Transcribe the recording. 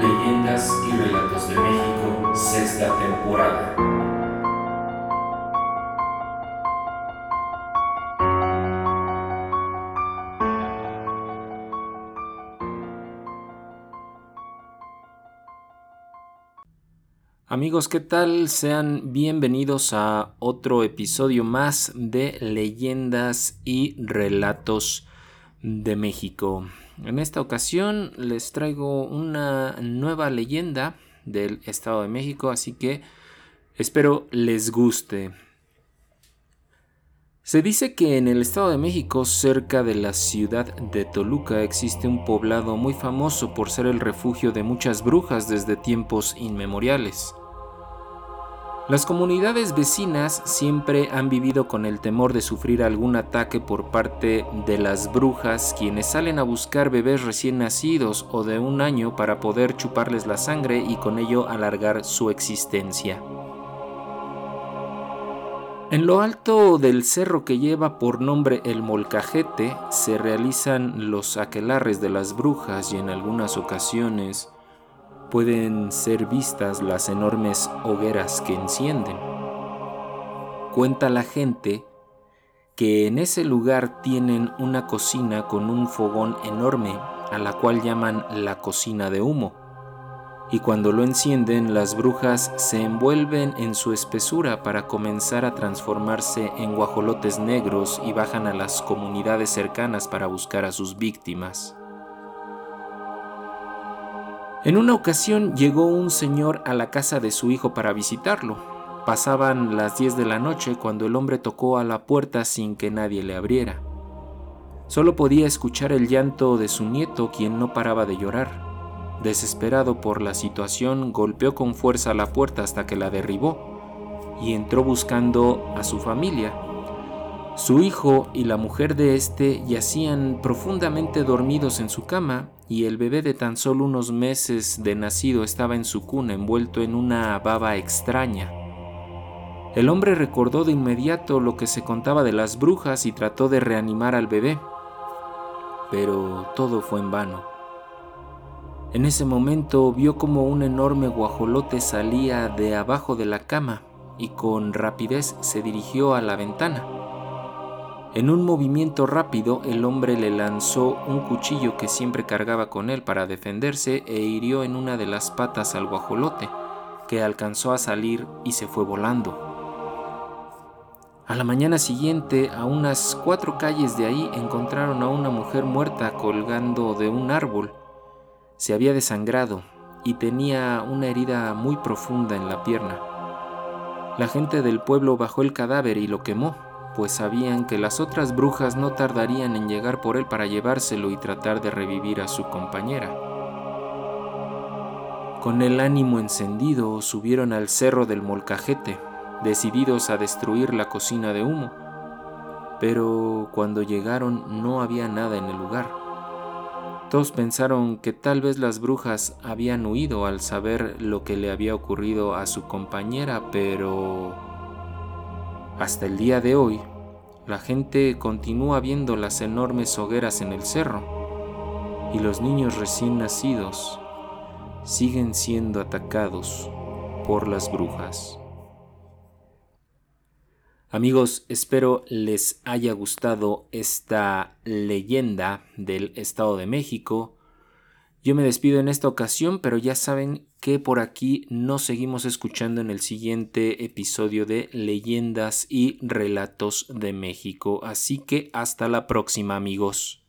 Leyendas y Relatos de México, sexta temporada. Amigos, ¿qué tal? Sean bienvenidos a otro episodio más de Leyendas y Relatos de México. En esta ocasión les traigo una nueva leyenda del Estado de México, así que espero les guste. Se dice que en el Estado de México, cerca de la ciudad de Toluca, existe un poblado muy famoso por ser el refugio de muchas brujas desde tiempos inmemoriales. Las comunidades vecinas siempre han vivido con el temor de sufrir algún ataque por parte de las brujas quienes salen a buscar bebés recién nacidos o de un año para poder chuparles la sangre y con ello alargar su existencia. En lo alto del cerro que lleva por nombre el Molcajete se realizan los aquelarres de las brujas y en algunas ocasiones pueden ser vistas las enormes hogueras que encienden. Cuenta la gente que en ese lugar tienen una cocina con un fogón enorme a la cual llaman la cocina de humo. Y cuando lo encienden, las brujas se envuelven en su espesura para comenzar a transformarse en guajolotes negros y bajan a las comunidades cercanas para buscar a sus víctimas. En una ocasión llegó un señor a la casa de su hijo para visitarlo. Pasaban las 10 de la noche cuando el hombre tocó a la puerta sin que nadie le abriera. Solo podía escuchar el llanto de su nieto quien no paraba de llorar. Desesperado por la situación, golpeó con fuerza la puerta hasta que la derribó y entró buscando a su familia. Su hijo y la mujer de éste yacían profundamente dormidos en su cama y el bebé de tan solo unos meses de nacido estaba en su cuna envuelto en una baba extraña. El hombre recordó de inmediato lo que se contaba de las brujas y trató de reanimar al bebé, pero todo fue en vano. En ese momento vio como un enorme guajolote salía de abajo de la cama y con rapidez se dirigió a la ventana. En un movimiento rápido, el hombre le lanzó un cuchillo que siempre cargaba con él para defenderse e hirió en una de las patas al guajolote, que alcanzó a salir y se fue volando. A la mañana siguiente, a unas cuatro calles de ahí, encontraron a una mujer muerta colgando de un árbol. Se había desangrado y tenía una herida muy profunda en la pierna. La gente del pueblo bajó el cadáver y lo quemó pues sabían que las otras brujas no tardarían en llegar por él para llevárselo y tratar de revivir a su compañera. Con el ánimo encendido subieron al cerro del molcajete, decididos a destruir la cocina de humo, pero cuando llegaron no había nada en el lugar. Todos pensaron que tal vez las brujas habían huido al saber lo que le había ocurrido a su compañera, pero hasta el día de hoy, la gente continúa viendo las enormes hogueras en el cerro y los niños recién nacidos siguen siendo atacados por las brujas. Amigos, espero les haya gustado esta leyenda del Estado de México. Yo me despido en esta ocasión, pero ya saben que por aquí nos seguimos escuchando en el siguiente episodio de Leyendas y Relatos de México. Así que hasta la próxima amigos.